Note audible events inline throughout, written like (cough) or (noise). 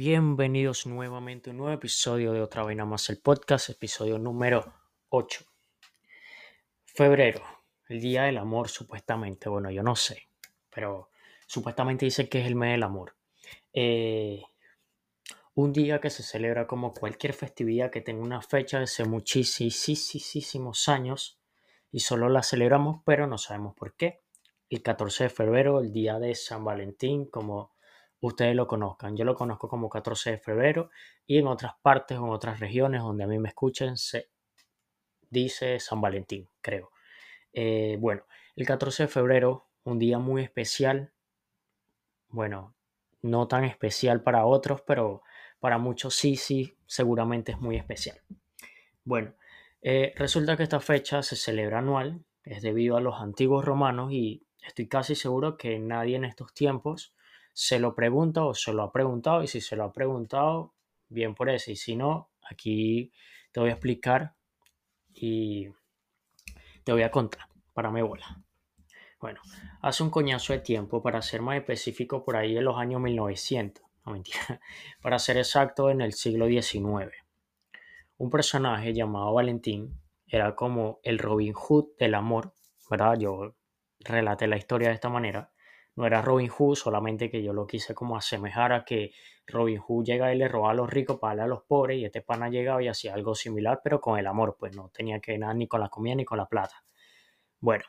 Bienvenidos nuevamente a un nuevo episodio de Otra Vaina Más el Podcast, episodio número 8. Febrero, el Día del Amor, supuestamente. Bueno, yo no sé, pero supuestamente dice que es el mes del amor. Eh, un día que se celebra como cualquier festividad que tenga una fecha hace muchísimos años y solo la celebramos, pero no sabemos por qué. El 14 de febrero, el día de San Valentín, como ustedes lo conozcan. Yo lo conozco como 14 de febrero y en otras partes o en otras regiones donde a mí me escuchen se dice San Valentín, creo. Eh, bueno, el 14 de febrero, un día muy especial. Bueno, no tan especial para otros, pero para muchos sí, sí, seguramente es muy especial. Bueno, eh, resulta que esta fecha se celebra anual, es debido a los antiguos romanos y estoy casi seguro que nadie en estos tiempos se lo pregunta o se lo ha preguntado y si se lo ha preguntado, bien por eso. Y si no, aquí te voy a explicar y te voy a contar para mi bola. Bueno, hace un coñazo de tiempo, para ser más específico, por ahí en los años 1900, no mentira, (laughs) para ser exacto, en el siglo XIX. Un personaje llamado Valentín era como el Robin Hood del amor, ¿verdad? Yo relaté la historia de esta manera no era Robin Hood, solamente que yo lo quise como asemejar a que Robin Hood llega y le roba a los ricos para darle a los pobres y este pana llegaba y hacía algo similar, pero con el amor, pues no tenía que nada ni con la comida ni con la plata. Bueno,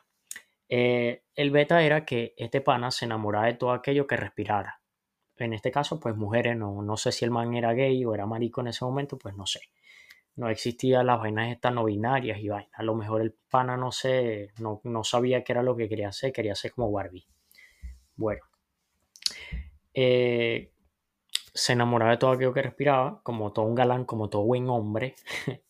eh, el beta era que este pana se enamoraba de todo aquello que respirara. En este caso, pues mujeres, no, no sé si el man era gay o era marico en ese momento, pues no sé. No existían las vainas estas no binarias y vainas. A lo mejor el pana no sé, no, no sabía qué era lo que quería hacer, quería ser como Barbie. Bueno, eh, se enamoraba de todo aquello que respiraba, como todo un galán, como todo buen hombre. (laughs)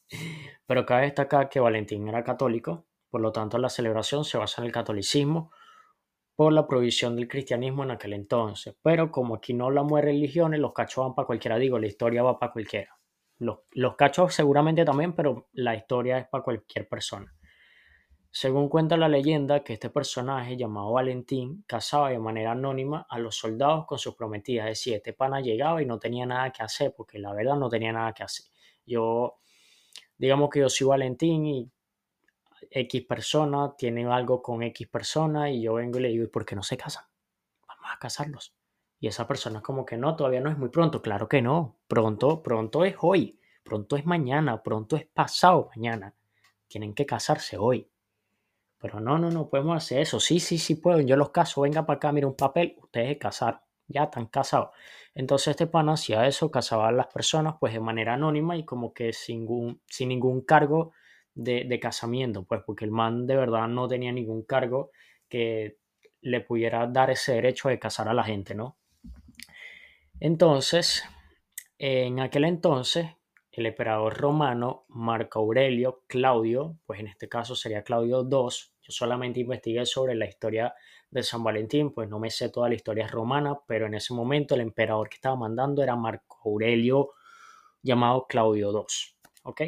Pero cabe destacar que Valentín era católico, por lo tanto la celebración se basa en el catolicismo por la prohibición del cristianismo en aquel entonces. Pero como aquí no hablamos de religiones, los cachos van para cualquiera, digo, la historia va para cualquiera. Los, los cachos seguramente también, pero la historia es para cualquier persona. Según cuenta la leyenda, que este personaje llamado Valentín cazaba de manera anónima a los soldados con sus prometidas. Es decir, este pana llegaba y no tenía nada que hacer, porque la verdad no tenía nada que hacer. Yo, digamos que yo soy Valentín y X persona tiene algo con X persona y yo vengo y le digo, ¿y por qué no se casan? Vamos a casarlos. Y esa persona es como que no, todavía no es muy pronto. Claro que no. Pronto, pronto es hoy. Pronto es mañana. Pronto es pasado mañana. Tienen que casarse hoy. Pero no, no, no podemos hacer eso. Sí, sí, sí puedo. Yo los caso. Venga para acá, mira un papel. Ustedes casaron. Ya están casados. Entonces este pana hacía eso, casaba a las personas pues de manera anónima y como que sin ningún, sin ningún cargo de, de casamiento. Pues porque el man de verdad no tenía ningún cargo que le pudiera dar ese derecho de casar a la gente, ¿no? Entonces, en aquel entonces, el emperador romano Marco Aurelio Claudio, pues en este caso sería Claudio II, yo solamente investigué sobre la historia de San Valentín, pues no me sé toda la historia romana, pero en ese momento el emperador que estaba mandando era Marco Aurelio llamado Claudio II, ¿ok?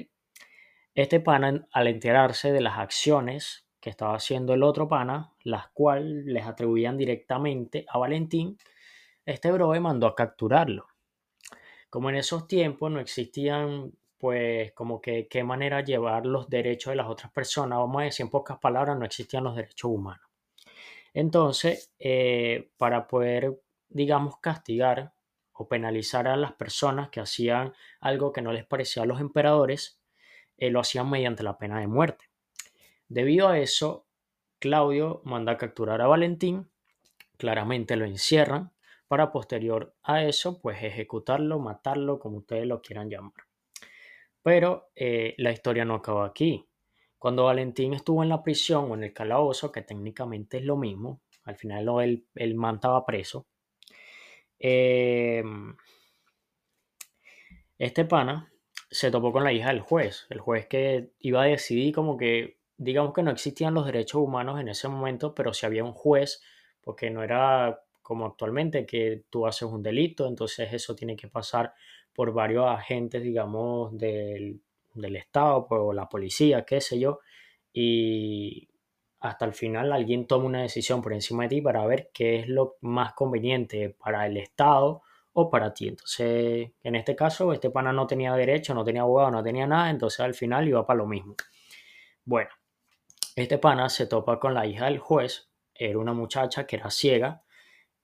Este pana, al enterarse de las acciones que estaba haciendo el otro pana, las cuales les atribuían directamente a Valentín, este broe mandó a capturarlo como en esos tiempos no existían, pues, como que qué manera llevar los derechos de las otras personas, vamos a decir en pocas palabras, no existían los derechos humanos. Entonces, eh, para poder, digamos, castigar o penalizar a las personas que hacían algo que no les parecía a los emperadores, eh, lo hacían mediante la pena de muerte. Debido a eso, Claudio manda a capturar a Valentín, claramente lo encierran, para posterior a eso, pues ejecutarlo, matarlo, como ustedes lo quieran llamar. Pero eh, la historia no acaba aquí. Cuando Valentín estuvo en la prisión o en el calabozo, que técnicamente es lo mismo, al final él, él man estaba preso, em, este pana se topó con la hija del juez, el juez que iba a decidir como que, digamos que no existían los derechos humanos en ese momento, pero si había un juez, porque no era como actualmente, que tú haces un delito, entonces eso tiene que pasar por varios agentes, digamos, del, Estado, por la policía, qué sé yo, y hasta el final alguien toma una decisión por encima de ti para ver qué es lo más conveniente para el Estado o para ti. Entonces, en este caso, este pana no tenía derecho, no tenía abogado, no tenía nada, entonces al final iba para lo mismo. Bueno, este pana se topa con la hija del juez, era una muchacha que era ciega,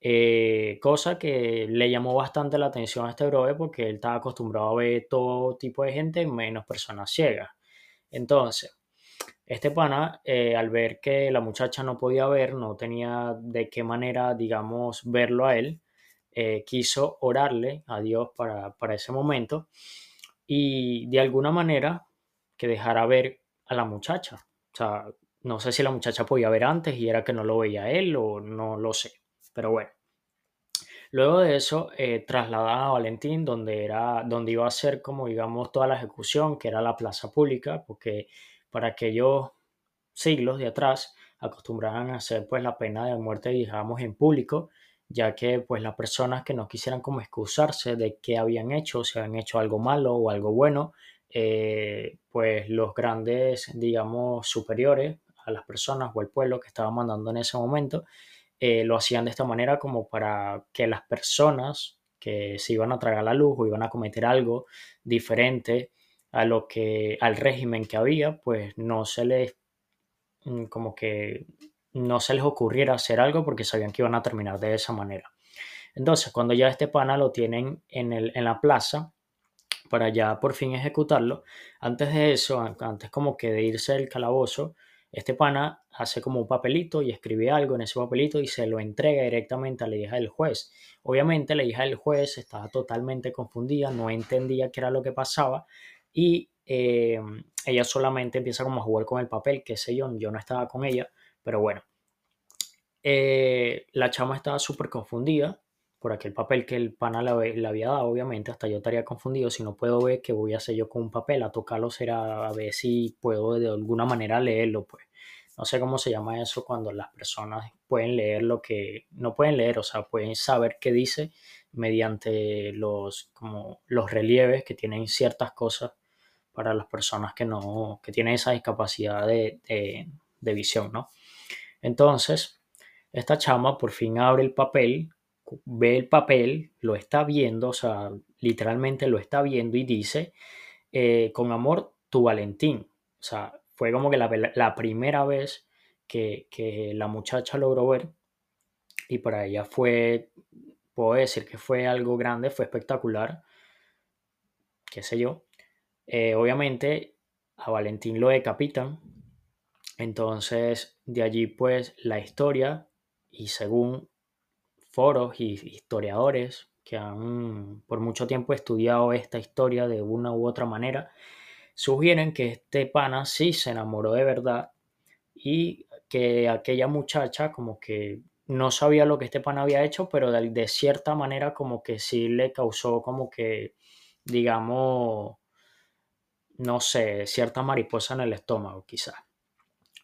eh, cosa que le llamó bastante la atención a este brother porque él estaba acostumbrado a ver todo tipo de gente, menos personas ciegas. Entonces, este pana, eh, al ver que la muchacha no podía ver, no tenía de qué manera, digamos, verlo a él, eh, quiso orarle a Dios para, para ese momento y de alguna manera que dejara ver a la muchacha. O sea, no sé si la muchacha podía ver antes y era que no lo veía él o no lo sé. Pero bueno. Luego de eso, eh, trasladaban a Valentín, donde, era, donde iba a ser como, digamos, toda la ejecución, que era la plaza pública, porque para aquellos siglos de atrás acostumbraban hacer pues la pena de muerte, digamos, en público, ya que pues las personas que no quisieran como excusarse de qué habían hecho, si habían hecho algo malo o algo bueno, eh, pues los grandes, digamos, superiores a las personas o el pueblo que estaba mandando en ese momento, eh, lo hacían de esta manera como para que las personas que se iban a tragar la luz o iban a cometer algo diferente a lo que al régimen que había, pues no se les mm, como que no se les ocurriera hacer algo porque sabían que iban a terminar de esa manera. Entonces, cuando ya este pana lo tienen en, el, en la plaza para ya por fin ejecutarlo, antes de eso, antes como que de irse del calabozo, este pana hace como un papelito y escribe algo en ese papelito y se lo entrega directamente a la hija del juez. Obviamente la hija del juez estaba totalmente confundida, no entendía qué era lo que pasaba y eh, ella solamente empieza como a jugar con el papel, qué sé yo, yo no estaba con ella, pero bueno. Eh, la chama estaba súper confundida por aquel papel que el pana le, había dado, obviamente, hasta yo estaría confundido, si no puedo ver qué voy a hacer yo con un papel, a tocarlo será a ver si puedo de alguna manera leerlo, pues. No sé cómo se llama eso cuando las personas pueden leer lo que no pueden leer, o sea, pueden saber qué dice mediante los, como los relieves que tienen ciertas cosas para las personas que no, que tienen esa discapacidad de, de visión, ¿no? Entonces, esta chama por fin abre el papel ve el papel, lo está viendo, o sea, literalmente lo está viendo y dice, eh, con amor, tu Valentín. O sea, fue como que la, primera vez que, la muchacha logró ver y para ella fue, puedo decir que fue algo grande, fue espectacular, qué sé yo. Eh, obviamente a Valentín lo decapitan, entonces de allí pues la historia y según foros y historiadores que han por mucho tiempo estudiado esta historia de una u otra manera, sugieren que este pana sí se enamoró de verdad y que aquella muchacha como que no sabía lo que este pana había hecho, pero de, cierta manera como que sí le causó como que, digamos, no sé, cierta mariposa en el estómago quizás.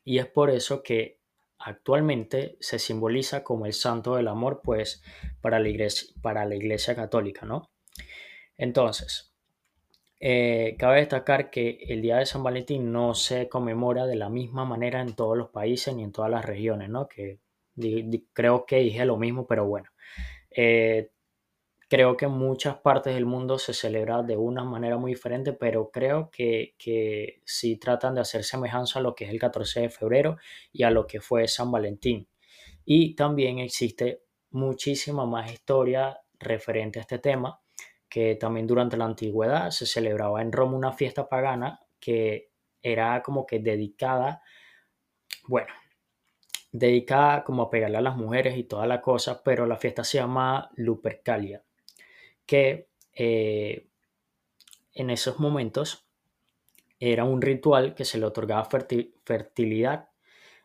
Y es por eso que actualmente se simboliza como el santo del amor, pues, para la iglesia, para la iglesia católica, ¿no? Entonces, eh, cabe destacar que el día de San Valentín no se conmemora de la misma manera en todos los países ni en todas las regiones, ¿no? Que creo que dije lo mismo, pero bueno. Eh, creo que en muchas partes del mundo se celebra de una manera muy diferente, pero creo que, que sí tratan de hacer semejanza a lo que es el 14 de febrero y a lo que fue San Valentín. Y también existe muchísima más historia referente a este tema, que también durante la antigüedad se celebraba en Roma una fiesta pagana que era como que dedicada, bueno, dedicada como a pegarle a las mujeres y toda la cosa, pero la fiesta se llama Lupercalia que eh, en esos momentos era un ritual que se le otorgaba fertilidad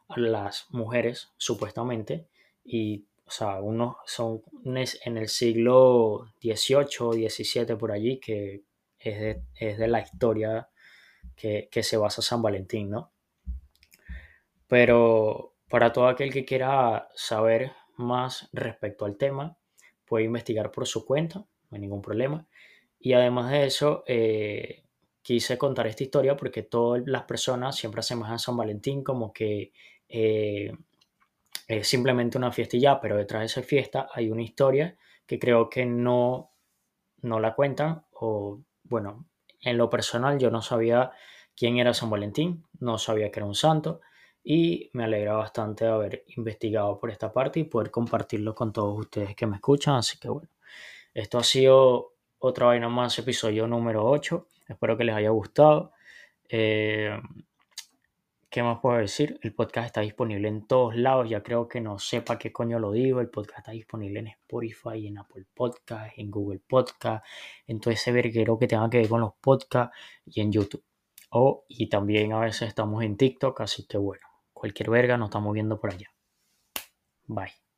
a las mujeres, supuestamente, y, o sea, unos son en el siglo XVIII, XVII, por allí, que es de, la historia que, que, se basa San Valentín, ¿no? Pero para todo aquel que quiera saber más respecto al tema, puede investigar por su cuenta no hay ningún problema. Y además de eso, eh, quise contar esta historia porque todas las personas siempre asemejan San Valentín como que eh, es simplemente una fiesta y ya, pero detrás de esa fiesta hay una historia que creo que no, no la cuentan o bueno, en lo personal yo no sabía quién era San Valentín, no sabía que era un santo y me alegra bastante haber investigado por esta parte y poder compartirlo con todos ustedes que me escuchan. Así que bueno, esto ha sido otra vaina más, episodio número 8. Espero que les haya gustado. Eh, ¿Qué más puedo decir? El podcast está disponible en todos lados. Ya creo que no sepa qué coño lo digo. El podcast está disponible en Spotify, en Apple Podcast, en Google Podcast, en todo ese verguero que tenga que ver con los podcasts y en YouTube. Oh, y también a veces estamos en TikTok, así que bueno, cualquier verga nos estamos viendo por allá. Bye.